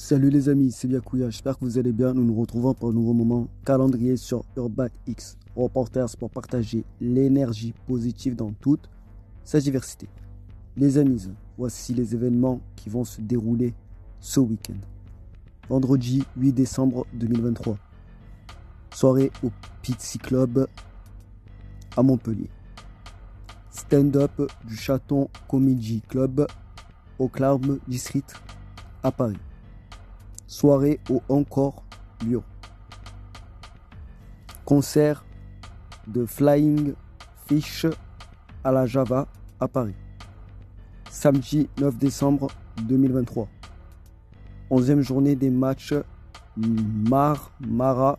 Salut les amis, c'est Biakouya, j'espère que vous allez bien. Nous nous retrouvons pour un nouveau moment calendrier sur Urban X, Reporters pour partager l'énergie positive dans toute sa diversité. Les amis, voici les événements qui vont se dérouler ce week-end. Vendredi 8 décembre 2023, soirée au Pizzi Club à Montpellier. Stand-up du Chaton Comedy Club au Clarme District à Paris. Soirée au Encore Lyon. Concert de Flying Fish à la Java à Paris. Samedi 9 décembre 2023. 11e journée des matchs Mar Mara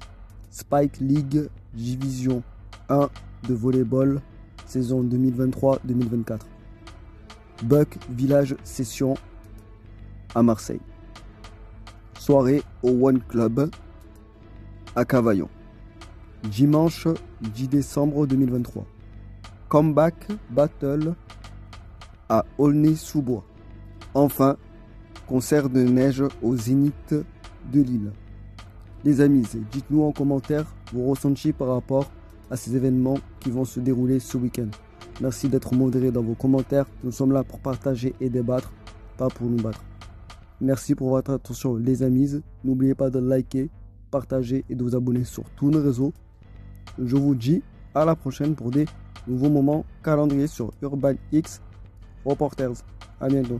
Spike League Division 1 de volleyball saison 2023-2024. Buck Village Session à Marseille. Soirée au One Club à Cavaillon. Dimanche 10 décembre 2023. Comeback Battle à Aulnay-sous-Bois. Enfin, concert de neige au Zénith de Lille. Les amis, dites-nous en commentaire vos ressentis par rapport à ces événements qui vont se dérouler ce week-end. Merci d'être modéré dans vos commentaires. Nous sommes là pour partager et débattre, pas pour nous battre. Merci pour votre attention les amis. N'oubliez pas de liker, partager et de vous abonner sur tous nos réseaux. Je vous dis à la prochaine pour des nouveaux moments calendrier sur Urban X Reporters. À bientôt.